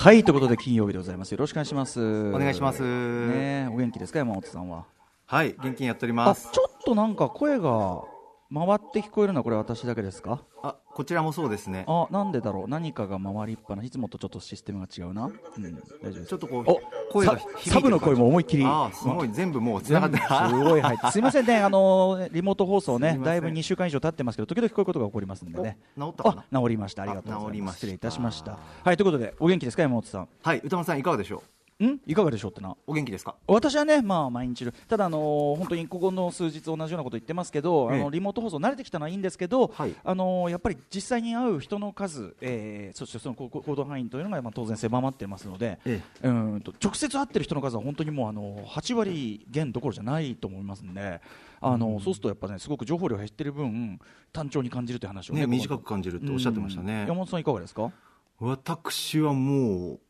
はいということで金曜日でございます。よろしくお願いします。お願いします。ねお元気ですか山本さんは？はい元気にやっております。ちょっとなんか声が回って聞こえるのはこれ私だけですか？あこちらもそうですね。あなんでだろう？何かが回りっぱないつもとちょっとシステムが違うな、うん、大丈夫ちょっとこうお声がサブの声も思いっきり。あすごい。全部もう繋がってすごい。はい。すみませんね。あのリモート放送ねだいぶ2週間以上経ってますけど時々こういうことが起こりますんでね。治ったかな？治りました。ありがとうございます。失礼いたしました。はいということでお元気ですか山本さん？はい歌間さんいかがでしょう？ん？いかがでしょうってな。お元気ですか？私はね、まあ、毎日ただ、あのー、本当にここの数日同じようなこと言ってますけど、ええ、あのリモート放送慣れてきたのはいいんですけど、はい、あのー、やっぱり実際に会う人の数、えー、そしてその行動範囲というのが、まあ、当然狭まってますので、え、うんと直接会ってる人の数は本当にもうあの8割減どころじゃないと思いますので。あの、うん、そうするとやっぱねすごく情報量減ってる分単調に感じるという話をね、ね、短く感じるっておっしゃってましたね、山本さんいかがですか？私はもう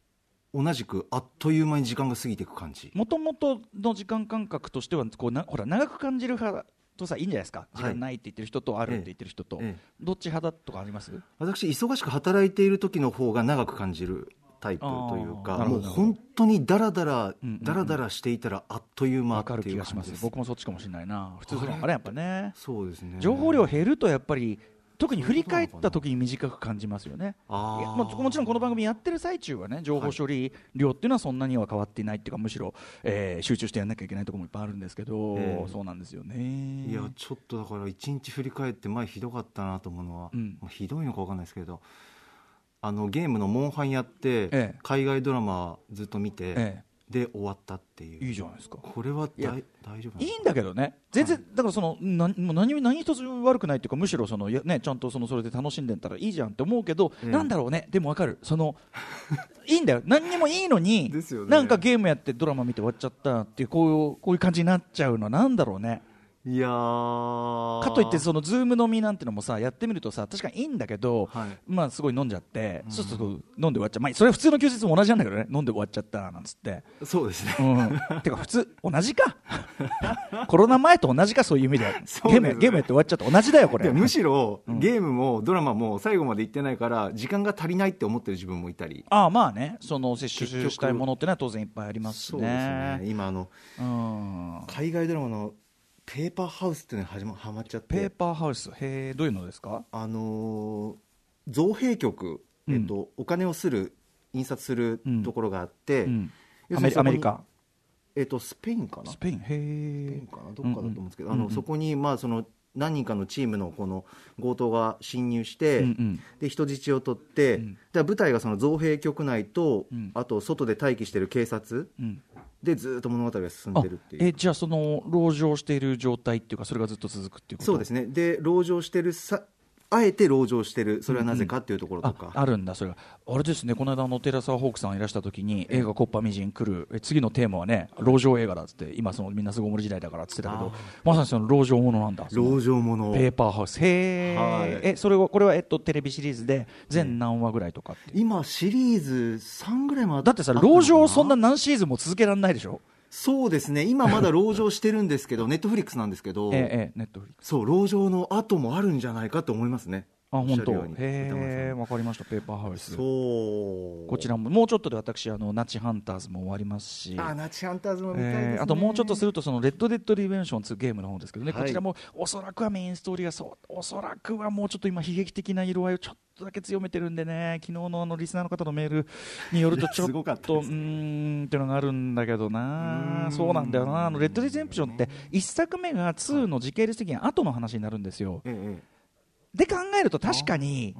同じくあっという間に時間が過ぎていく感じ。もともとの時間感覚としてはこうなほら長く感じる派とさいいんじゃないですか？時間ないって言ってる人とあるって言ってる人と、ええどっち派だとかあります？私忙しく働いている時の方が長く感じるタイプというかもう本当にだらだらだらだらしていたらあっという間っていう。感じです。僕もそっちかもしれないな。普通あれやっぱね。そうですね。情報量減るとやっぱり特に振り返った時に短く感じますよね。ももちろんこの番組やってる最中はね情報処理量っていうのはそんなには変わっていないっていうかむしろ、えー、集中してやらなきゃいけないところもいっぱいあるんですけど、えー、そうなんですよね。いやちょっとだから一日振り返って前ひどかったなと思うのは、うん、まあ、ひどいのか分かんないですけどあのゲームのモンハンやって、ええ、海外ドラマずっと見て、ええ、で終わったっていう。いいじゃないですか。これは大丈夫いいんだけどね。全然、はい、だからそのなもう何何一つ悪くないっていうかむしろそのや、ね、ちゃんとそのそれで楽しんでたらいいじゃんって思うけど、えー、なんだろうね。でも分かる。その いいんだよ。何にもいいのに、ね、なんかゲームやってドラマ見て終わっちゃったっていうこうこういう感じになっちゃうのはなんだろうねいやかといってそのズーム飲みなんてのもさやってみるとさ確かにいいんだけど、はい、まあすごい飲んじゃって、うん、そうすると飲んで終わっちゃう、まあ、それは普通の休日も同じなんだけどね飲んで終わっちゃったなんつって。そうですね、うん、てか普通同じか。コロナ前と同じかそういう意味で。はゲームゲームやって終わっちゃって同じだよこれ。むしろ、うん、ゲームもドラマも最後まで行ってないから時間が足りないって思ってる自分もいたり。ああまあね。その摂取したいものってのは当然いっぱいありますしね。そうですね。今あの、うん、海外ドラマのペーパーハウスっていうのにはまはまっちゃって。ペーパーハウスへえどういうのですか？あのー、造幣局、えっと、うん、お金をする印刷するところがあって、うん。うん、アメリカ？えっとスペインかな？スペイン？へえスペインかな？どっかだと思うんですけど、うん。うん、あのそこにまあその何人かのチームのこの強盗が侵入して、うん。うん、で人質を取って、うん、で舞台がその造幣局内と、うん、あと外で待機している警察、うん、でずっと物語が進んでるっていう。えじゃあその籠城している状態っていうかそれがずっと続くっていうこと？そうですね。で籠城してるさあえて籠城してる、それはなぜかっていうところとか、うんうん、あるんだ、それが、あれですね、この間の寺澤ホークさんいらした時に、映画、コッパみじん来る、え次のテーマはね、籠城映画だっつって、今、そのみんなすごい森時代だからっつってたけど、まさにその籠城ものなんだ、籠城もの、ペーパーハウス、へー、えそれはこれは、えっと、テレビシリーズで、全何話ぐらいとか今、シリーズ3ぐらいもだってさ、籠城、そんな何シーズンも続けられないでしょ？そうですね、今まだ籠城してるんですけど、ネットフリックスなんですけど、ええ、ネットフリックス。そう、籠城の後もあるんじゃないかと思いますね。あ本当。へえ分かりました。ペーパーハウス。そう。こちらももうちょっとで私あのナチハンターズも終わりますし。あナチハンターズも見たいです、ね、あともうちょっとするとそのレッド・デッド・リデンプション2ゲームの方ですけどね、はい、こちらもおそらくはメインストーリーがそうおそらくはもうちょっと今悲劇的な色合いをちょっとだけ強めてるんでね。昨日のあのリスナーの方のメールによるとちょっと うんっていうのがあるんだけどな。そうなんだよな。あのレッド・デッド・リデンプションって1作目が2の時系列的に後の話になるんですよ。ええで考えると確かに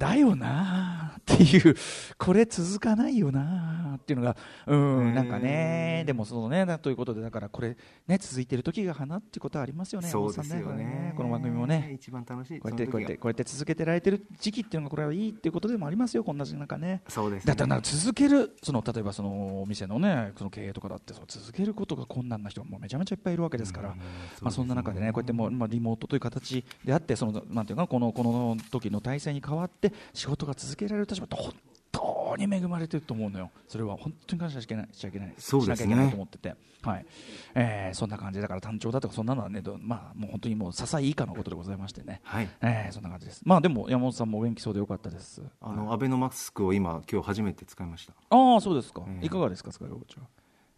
だよなっていうこれ続かないよなっていうのがうんなんかねでもそのねということでだからこれね続いてる時が花ってことはありますよねそうですよね、ね、この番組もね。一番楽しいこうやってこうやってこうやって続けてられてる時期っていうのがこれはいいっていうことでもありますよこんな中ね。そうです、ね、だったら続けるその例えばそのお店のねその経営とかだってその続けることが困難な人がもうめちゃめちゃいっぱいいるわけですから、まあそんな中でねこうやってもうまあリモートという形であってそのなんていうかこのこの時の体制に変わって仕事が続けられる立場って本当常に恵まれてると思うのよ、それは本当に感謝しない、しちゃいけない、そうですね、しなきゃいけないと思ってて、はいえー、そんな感じだから単調だとか、そんなのはね、まあ、もう本当にもう支え以下のことでございましてね、はいえー、そんな感じです。まあでも山本さんもお元気そうでよかったです。あの、アベノマスクを今今日初めて使いました。ああそうですか、えー、いかがですか使い心地は？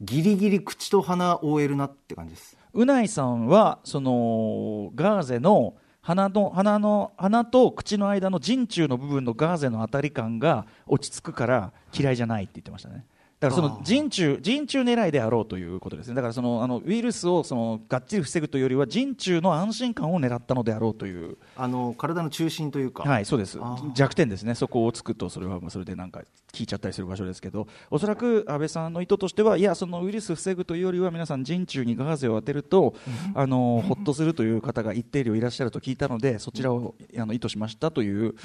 ギリギリ口と鼻を覆えるなって感じです。うないさんはそのガーゼの鼻の鼻の鼻と口の間の陣中の部分のガーゼの当たり感が落ち着くから嫌いじゃないって言ってましたね。だからその人中人中狙いであろうということですね、だからそのあのウイルスをそのがっちり防ぐというよりは、人中の安心感を狙ったのであろうという。あの体の中心というか、はい、そうです、弱点ですね、そこをつくと、それはそれでなんか聞いちゃったりする場所ですけど、おそらく安倍さんの意図としては、いや、そのウイルス防ぐというよりは、皆さん、人中にガーゼを当てると、あのほっとするという方が一定量いらっしゃると聞いたので、そちらをあの意図しましたという。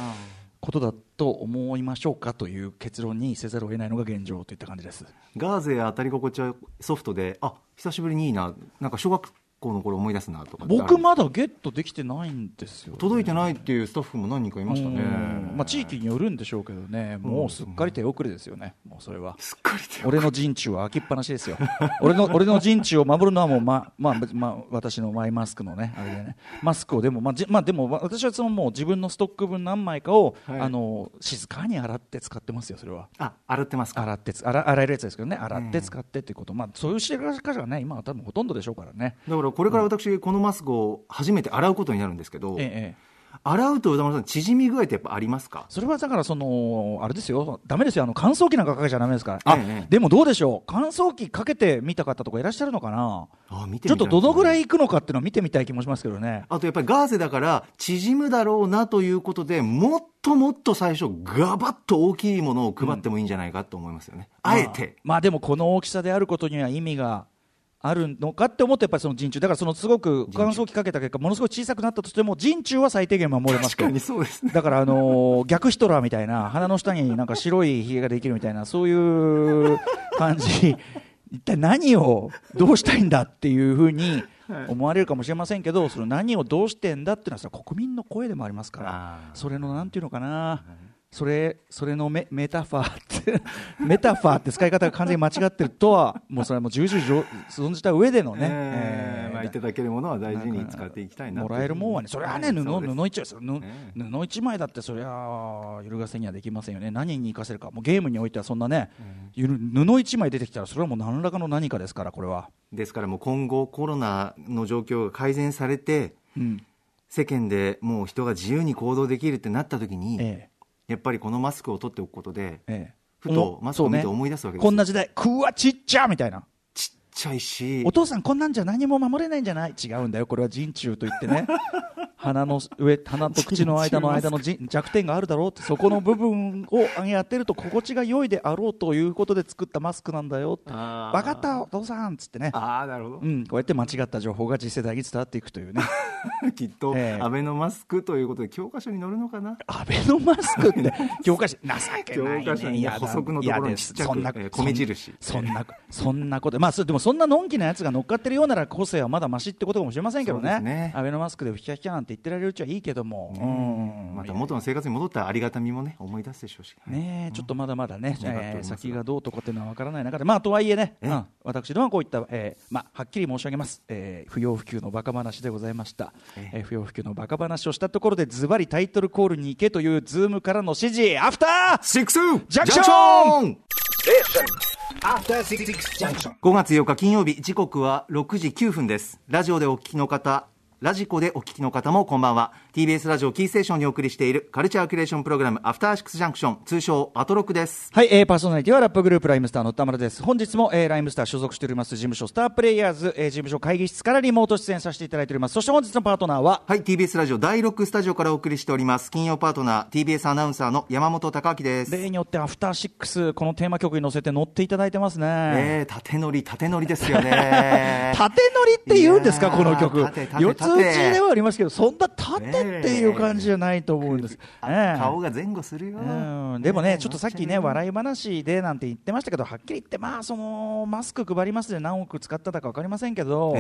ことだと思いましょうかという結論にせざるを得ないのが現状といった感じです。ガーゼ当たり心地はソフトであ久しぶりにいいな。なんか小学校の頃思い出すなとか僕まだゲットできてないんですよ、ね、届いてないっていうスタッフも何人かいましたね、まあ、地域によるんでしょうけどね。もうすっかり手遅れですよね。もうそれは。すっかり手俺の陣地は開きっぱなしですよ。俺の俺の陣地を守るのはもうままあまあ私のマイマスクのねあれでね。マスクをでもまあじまあでも私はそのもう自分のストック分何枚かを、はい、あの静かに洗って使ってますよそれは。あ洗ってますか。洗って洗洗えるやつですけどね。洗って使ってっていうこと。まあそういう知ら方がね今は多分ほとんどでしょうからねだからこれから私、うんこのマスクを初めて洗うことになるんですけど、ええ、洗うと宇田村さん、縮み具合ってやっぱありますか？それはだからその、あれですよ、だめですよ、あの乾燥機なんかかけちゃだめですから、あ、ええ、でもどうでしょう、乾燥機かけてみた方とかいらっしゃるのかな、あ見て、ね、ちょっとどのぐらいいくのかっていうのを見てみたい気もしますけどね。あとやっぱりガーゼだから、縮むだろうなということで、もっともっと最初、がばっと大きいものを配ってもいいんじゃないかと思いますよね、うん、あえて。まあ、まあ、でもこの大きさであることには意味があるのかって思ってやっぱりその陣中。だからそのすごく乾燥機かけた結果ものすごい小さくなったとしても陣中は最低限守れますかそうです、ね、だからあのー、逆ヒトラーみたいな鼻の下になんか白いひげができるみたいなそういう感じ。一体何をどうしたいんだっていうふうに思われるかもしれませんけどその何をどうしてんだっていうのは国民の声でもありますから。それのなんていうのかな、それそれのメメタファーって メタファーって使い方が完全に間違ってるとはもうそれはもう重々存じた上でのね、えー、まあ、いただけるものは大事に使っていきたいなもらえるもんはねそれはね布布一枚布一枚だってそれは揺るがせにはできませんよね。何に生かせるか。もうゲームにおいてはそんなね、布一枚出てきたらそれはもう何らかの何かですからこれは。ですからもう今後コロナの状況が改善されて、うん、世間でもう人が自由に行動できるってなった時に、ええやっぱりこのマスクを取っておくことで、ええ、ふとマスクを見て思い出すわけです、ね、こんな時代くわちっちゃみたいなちゃいしお父さんこんなんじゃ何も守れないんじゃない？違うんだよ。これは人中と言ってね。鼻の上鼻と口の間の間の弱点があるだろうってそこの部分を当てると心地が良いであろうということで作ったマスクなんだよ分かったお父さんっつってね。あなるほど、うん、こうやって間違った情報が次世代に伝わっていくというね。きっと、えー、アベノマスクということで教科書に載るのかな？アベノマスクって 教科書情けない、ね、教科書に補足のところにちっちゃく、えー、米印。そんなそんなこと。まあでもそんなのんきなやつが乗っかってるようなら個性はまだましってことかもしれませんけどね。ね。アベノマスクでふきゃふきゃなんて言ってられるうちはいいけども、うん、また元の生活に戻ったありがたみもね思い出すでしょうしね、ちょっとまだまだね、えー、先がどうとかっていうのは分からない中で。まあとはいえね、うん、私どもはこういった、えー、まあはっきり申し上げます、えー、不要不急のバカ話でございました、ええ。ー、不要不急のバカ話をしたところでズバリタイトルコールに行けというズームからの指示。アフター！シックス！ジャンクション5月8日金曜日時刻は6時9分です。ラジオでお聞きの方ラジコでお聞きの方もこんばんは。TBS ラジオキーステーションにお送りしているカルチャーキュレーションプログラムアフターシックスジャンクション通称アトロクです。はい、えー、パーソナリティはラップグループライムスターの田村です。本日も、えー、ライムスター所属しております事務所スタープレイヤーズ、えー、事務所会議室からリモート出演させていただいております。そして本日のパートナーは？はい TBS ラジオ第6スタジオからお送りしております。金曜パートナー TBS アナウンサーの山本貴明です。例によってアフターシックスこのテーマ曲に乗せて乗っていただいてますね。えー、縦乗り縦乗りですよね。縦乗りって言うんですかこの曲。4つ打ちではありますけど、そんな縦っていう感じじゃないと思うんです。顔が前後するよ。でもね、ちょっとさっきね、笑い話でなんて言ってましたけど、はっきり言って、まあ、そのマスク配りますで何億使ったか分かりませんけど、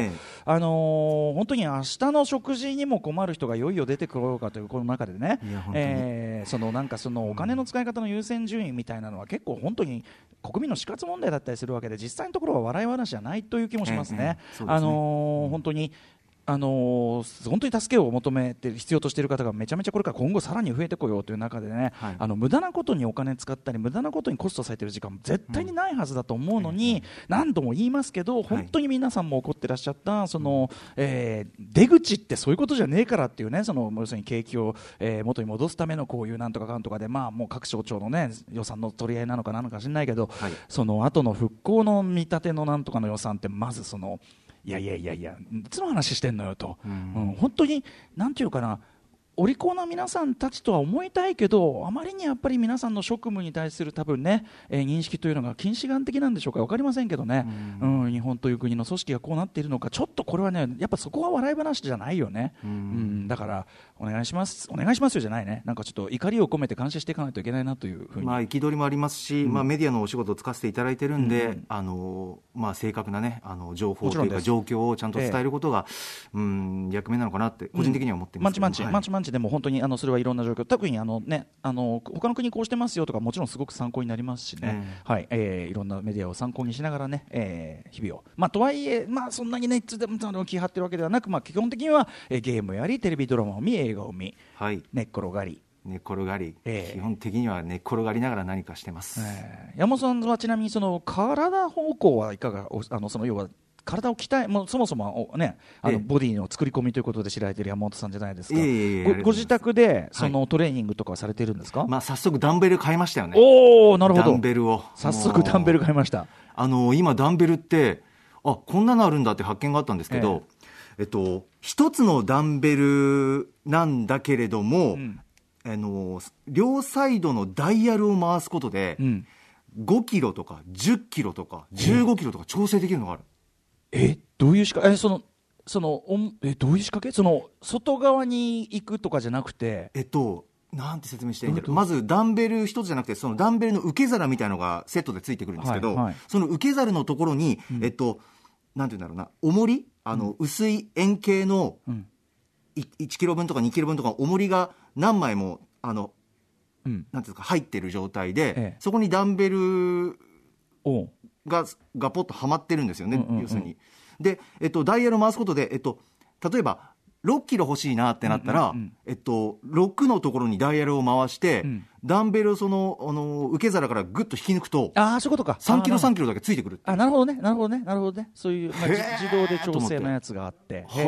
あの本当に明日の食事にも困る人がいよいよ出てくろうかというこの中でね、えー、そのなんかそのお金の使い方の優先順位みたいなのは結構本当に国民の死活問題だったりするわけで実際のところは笑い話じゃないという気もしますね。あの本当にあのー、本当に助けを求めて必要としている方がめちゃめちゃこれから今後さらに増えてこようという中でね、はい、あの無駄なことにお金使ったり無駄なことにコストされている時間も絶対にないはずだと思うのに、うん、何度も言いますけど本当に皆さんも怒ってらっしゃったその、えー、出口ってそういうことじゃねえからっていうねその要するに景気を、えー、元に戻すためのこういうなんとかかんとかでまあもう各省庁のね予算の取り合いなのかなのか知らないけど、はい、その後の復興の見立てのなんとかの予算ってまずそのいやいやいやいやいつの話してんのよと、うん、うん、本当になんていうかなお利口な皆さんたちとは思いたいけどあまりにやっぱり皆さんの職務に対する多分ね、えー、認識というのが近視眼的なんでしょうか分かりませんけどね、うん、うん、日本という国の組織がこうなっているのかちょっとこれはねやっぱそこは笑い話じゃないよね、うん、うん、だからお願いしますお願いしますよじゃないね。なんかちょっと怒りを込めて監視していかないといけないなというふうに。まあ憤りもありますし、まあ、メディアのお仕事をつかせていただいてるんで、あのまあ、正確なねあの情報というか状況をちゃんと伝えることが、えー、うん役目なのかなって個人的には思ってます、マンチマンチ、はい、マンチマンチでも本当にあのそれはいろんな状況。特にあの、ね、あの他の国こうしてますよとかもちろんすごく参考になりますしね、うん、はい。えー、いろんなメディアを参考にしながらね、えー、日々を、まあ、とはいえ、まあ、そんなにねいつでも気張ってるわけではなく、まあ、基本的には、えー、ゲームやりテレビドラマを見映画を見、はい、寝っ転がり。寝っ転がり、えー、基本的には寝っ転がりながら何かしてます、えー、山本さんはちなみにその体方向はいかがあのその要は体を鍛えもうそもそもねあのボディの作り込みということで知られている山本さんじゃないですか、ごご自宅でそのトレーニングとかされてるんですか、はい、まあ、早速ダンベル買いましたよね。おおなるほど。ダンベルを。早速ダンベル買いました。あの今ダンベルってあこんなのあるんだって発見があったんですけど、ええ。っと一つのダンベルなんだけれども、うん、あの両サイドのダイヤルを回すことで、うん、5キロとか10キロとか15キロとか調整できるのがある、えどういう仕掛け？えそのそのおんえどういう仕掛け？その外側に行くとかじゃなくて？えっとなんて説明していいんだろう。まずダンベル一つじゃなくてそのダンベルの受け皿みたいのがセットでついてくるんですけど、はいはい、その受け皿のところに、うん、えっとなんていうんだろうな重り？あの、うん、薄い円形の1キロ分とか2キロ分とか重りが何枚もあの、うん、なんていうか入ってる状態で、ええ、そこにダンベルががポッとはまってるんですよね、要するに。で、えっと、ダイヤル回すことで、えっと、例えば6キロ欲しいなってなったら、うんうんうん、えっと、6のところにダイヤルを回して、うん、ダンベルをそのあの受け皿からぐっと引き抜くと、あそういうことか。3キロ、3キロだけついてくるあなるほどね、なるほどね、なるほどね、そういう、まあ、自動で調整のやつがあって、はい、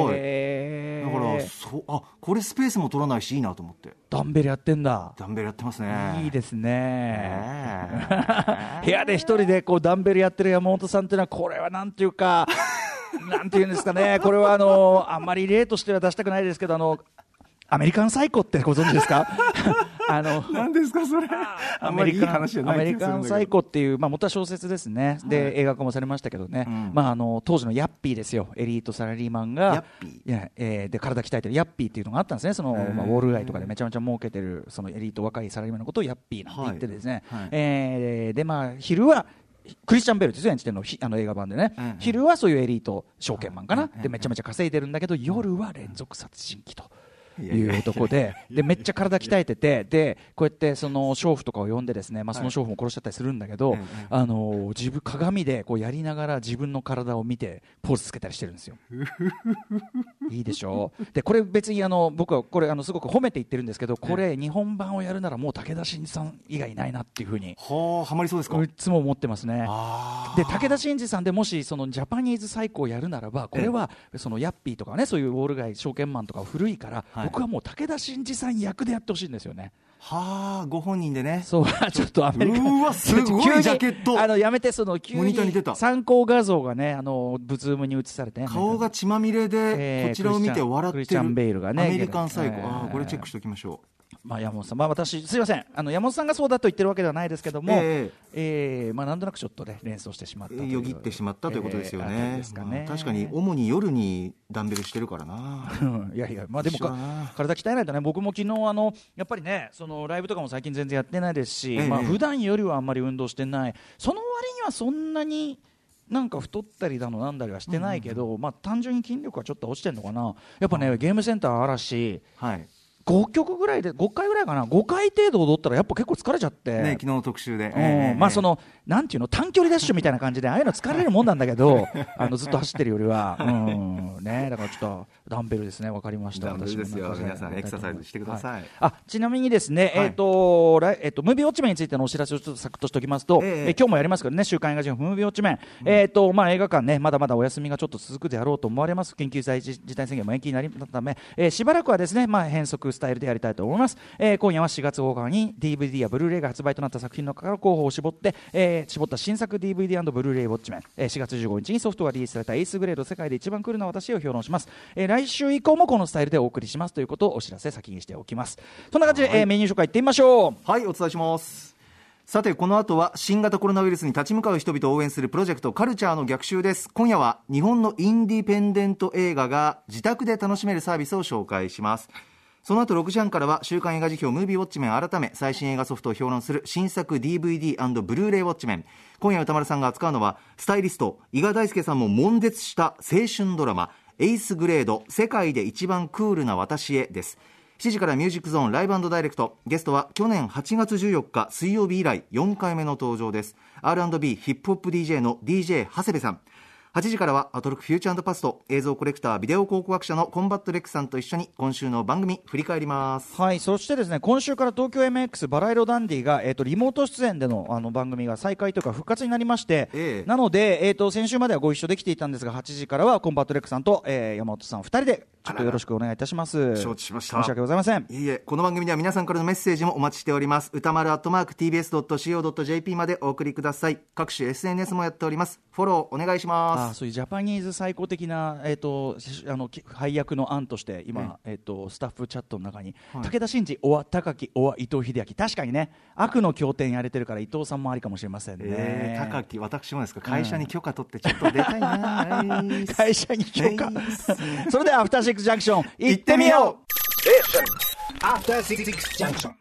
だからそあこれ、スペースも取らないし、いいなと思って。ダンベルやってんだ。ダンベルやってますね。いいですね。部屋で一人でこうダンベルやってる山本さんっていうのは、これはなんていうか、なんていうんですかね、これはあのあんまり例としては出したくないですけど、あのアメリカンサイコってご存知ですか？あの何ですかそれ。アメリカンアメリカンサイコっていう、まあ、元は小説ですね、で、はい、映画化もされましたけどね、うん、まあ、あの当時のヤッピーですよ。エリートサラリーマンがいや、えー、で体鍛えてるヤッピーっていうのがあったんですね。その、まあ、ウォール街とかでめちゃめちゃ儲けてるそのエリート若いサラリーマンのことをヤッピーなんて言ってですね、はい。はい、えー、でまあ昼はクリスチャン・ベルですよ演じてるのあの映画版でね、うんうん、昼はそういうエリート証券マンかな、でめちゃめちゃ稼いでるんだけど夜は連続殺人鬼と。いう男ででめっちゃ体鍛えててでこうやってその娼婦とかを呼んでですね、まあ、その娼婦も殺しちゃったりするんだけど、あの自分鏡でこうやりながら自分の体を見てポーズつけたりしてるんですよ。いいでしょ？うでこれ別にあの僕はこれあのすごく褒めて言ってるんですけどこれ日本版をやるならもう武田真治さん以外ないなっていうふうにはあはまりそうですか？いつも思ってますね。で武田真治さんでもしそのジャパニーズ最高をやるならばこれはそのヤッピーとかねそういうウォール街証券マンとか古いから、僕はもう武田真治さん役でやってほしいんですよね。はあ、ご本人でね。そう、ちょっとアメリカ。うわ、すごいジャケット。あの、やめて、その、急に参考画像がね、あの、ブズームに映されて、顔が血まみれで、こちらを見て笑ってる。クリスチャン・ベイルがね。アメリカン最高。ああ、これチェックしておきましょう。まあ、山本さん、まあ、私、すみませんあの、山本さんがそうだと言ってるわけではないですけども、えー、えー、まあ、なんとなくちょっとね、連想してしまったよぎってしまったということですよね。えー、ね確かに、主に夜にダンベルしてるからな。いやいや、まあ、でも体鍛えないとね、僕も昨日あのやっぱりね、そのライブとかも最近全然やってないですし、えー、まあ普段よりはあんまり運動してない、その割にはそんなに。なんか太ったりだのなんだりはしてないけど、まあ単純に筋力はちょっと落ちてるのかなやっぱね、ゲームセンター嵐、はい、5曲ぐらいで5回ぐらいかな。5回程度踊ったらやっぱ結構疲れちゃって、ね、昨日の特集で、えー、まあそのなんていうの？短距離ダッシュみたいな感じでああいうの疲れるもんなんだけど あのずっと走ってるよりは、うん。ね、だからちょっとダンベルですね。分かりました。ダンベルですよ。皆さんエクササイズしてください、はい、あちなみにですね、はい、えっ、ー、と来えっ、ー、とムービーウォッチメンについてのお知らせをちょっとサクッとしておきますと、えー、えー、今日もやりますけどね週刊映画人ムービーウォッチメン、うん、えっ、ー、とまあ映画館ねまだまだお休みがちょっと続くであろうと思われます。緊急事態宣言も延期になりため、えー、しばらくはですねまあ変則スタイルでやりたいと思います、えー、今夜は4月10日に DVD やブルーレイが発売となった作品の中から候補を絞って、えー、絞った新作 DVD& ブルーレイウォッチメン、えー、4月15日にソフトがリリースされたエースグレード世界で一番クールな私を評論します、えー、来週以降もこのスタイルでお送りします。ということをお知らせ先にしておきます。そんな感じで、はい、えー、メニュー紹介いってみましょう。はいお伝えします。さてこの後は新型コロナウイルスに立ち向かう人々を応援するプロジェクトカルチャーの逆襲です。今夜は日本のインディペンデント映画が自宅で楽しめるサービスを紹介しますその後6時半からは週刊映画時評ムービーウォッチメン改め最新映画ソフトを評論する新作 DVD& ブルーレイウォッチメン。今夜宇多丸さんが扱うのはスタイリスト伊賀大輔さんも悶絶した青春ドラマエイスグレード世界で一番クールな私へです。7時からミュージックゾーンライブダイレクト。ゲストは去年8月14日水曜日以来4回目の登場です。R&B ヒップホップ DJ の DJ 長谷部さん。8時からはアトロクフューチャーパスト映像コレクタービデオ考古学者のコンバット REC さんと一緒に今週の番組振り返ります。はいそしてですね今週から東京 MX バラ色ダンディが、えーと、リモート出演でのあの番組が再開というか復活になりまして、えー、なので、えーと、先週まではご一緒できていたんですが8時からはコンバットレックさんと、えー、山本さん2人でちょっとよろしくお願いいたします。承知しました。申し訳ございません。いいえこの番組では皆さんからのメッセージもお待ちしております。歌丸アットマーク TBS.CO.JP までお送りください。各種 SNS もやっております。フォローお願いしますあそういう Japanese Psycho 的な、えーと、あの配役の案として今、えーと、スタッフチャットの中に、はい、武田真治、小和高木、小和伊藤英明。確かにね悪の経典やれてるから伊藤さんもありかもしれませんね、えー、高木私もですか？会社に許可取ってちょっと出たいな、うん、会社に許可。それではアフターシックスジャンクション行ってみよう。えアフターシックスジャンクション